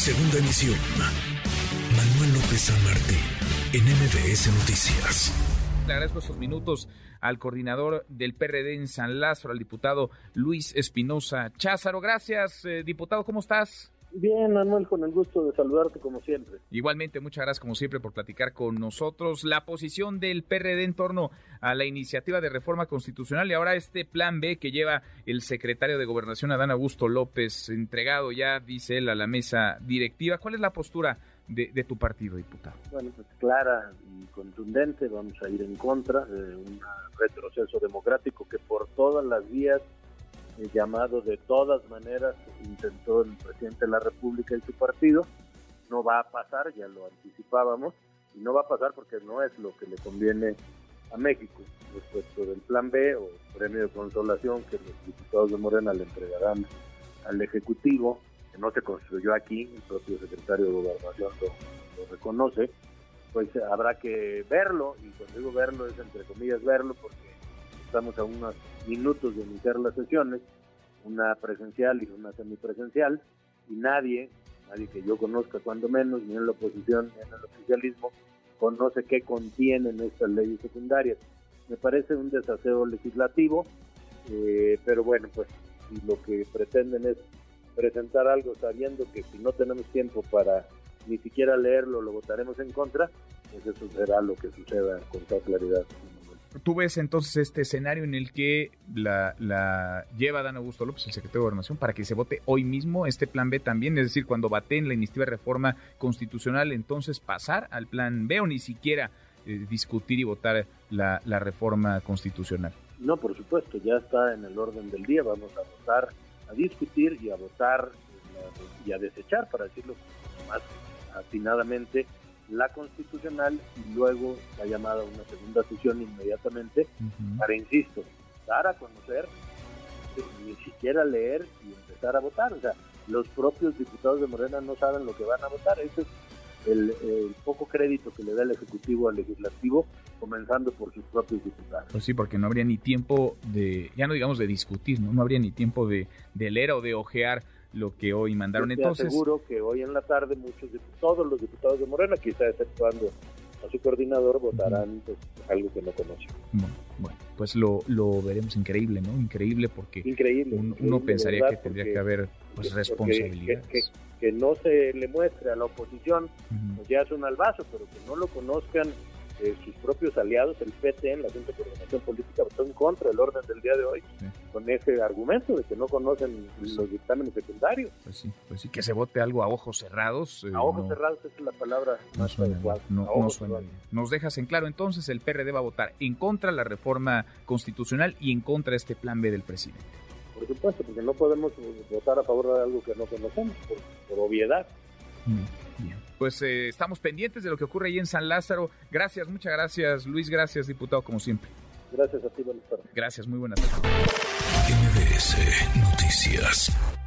Segunda emisión. Manuel López San Martín, en MBS Noticias. Le agradezco estos minutos al coordinador del PRD en San Lázaro, al diputado Luis Espinosa Cházaro. Gracias, eh, diputado, ¿cómo estás? Bien, Manuel, con el gusto de saludarte como siempre. Igualmente, muchas gracias como siempre por platicar con nosotros. La posición del PRD en torno a la iniciativa de reforma constitucional y ahora este plan B que lleva el secretario de Gobernación, Adán Augusto López, entregado ya, dice él, a la mesa directiva. ¿Cuál es la postura de, de tu partido, diputado? Bueno, pues clara y contundente, vamos a ir en contra de un retroceso democrático que por todas las vías llamado de todas maneras intentó el presidente de la República y su partido. No va a pasar, ya lo anticipábamos, y no va a pasar porque no es lo que le conviene a México respecto del plan B o premio de consolación que los diputados de Morena le entregarán al Ejecutivo, que no se construyó aquí, el propio secretario de Gobernación lo, lo reconoce, pues habrá que verlo, y cuando digo verlo es entre comillas verlo porque estamos a unos minutos de iniciar las sesiones, una presencial y una semipresencial, y nadie, nadie que yo conozca cuando menos, ni en la oposición ni en el oficialismo, conoce qué contienen estas leyes secundarias. Me parece un desaseo legislativo, eh, pero bueno, pues si lo que pretenden es presentar algo sabiendo que si no tenemos tiempo para ni siquiera leerlo, lo votaremos en contra, pues eso será lo que suceda con toda claridad tú ves entonces este escenario en el que la, lleva Dan Augusto López, el secretario de Gobernación, para que se vote hoy mismo este plan B también, es decir, cuando en la iniciativa de reforma constitucional, entonces pasar al plan B o ni siquiera eh, discutir y votar la, la reforma constitucional. No, por supuesto, ya está en el orden del día, vamos a votar, a discutir y a votar eh, y a desechar, para decirlo más atinadamente, la constitucional y luego la llamada a una segunda sesión inmediatamente para, insisto, dar a conocer, ni siquiera leer y empezar a votar. O sea, los propios diputados de Morena no saben lo que van a votar. Ese es el, poco crédito que le da el Ejecutivo al Legislativo, comenzando por sus propios diputados. Pues sí, porque no habría ni tiempo de, ya no digamos de discutir, no, no habría ni tiempo de, de leer o de ojear lo que hoy mandaron. Yo Entonces, seguro que hoy en la tarde muchos, todos los diputados de Morena, quizá exceptuando a su coordinador, votarán pues, algo que no conocen. Bueno, pues lo, lo veremos increíble, ¿no? Increíble porque uno pensaría que tendría que haber pues, responsabilidades. Que, no se le muestre a la oposición, pues ya es un albazo, pero que no lo conozcan eh, sus propios aliados, el PT, en la Junta de Coordinación Política, votó en contra del orden del día de hoy, con ese argumento de que no conocen pues los dictámenes secundarios. Pues sí, pues sí, que se vote algo a ojos cerrados. Eh, a ojos cerrados es la palabra más adecuada. No, suena bien. Nos dejas en claro, entonces el PRD va a votar en contra de la reforma constitucional y en contra de este plan B del presidente. Por supuesto, porque no podemos votar a favor de algo que no conocemos, por, obviedad. Bien pues eh, estamos pendientes de lo que ocurre ahí en San Lázaro. Gracias, muchas gracias, Luis. Gracias, diputado, como siempre. Gracias a ti, buenas tardes. Gracias, muy buenas tardes. MBS Noticias.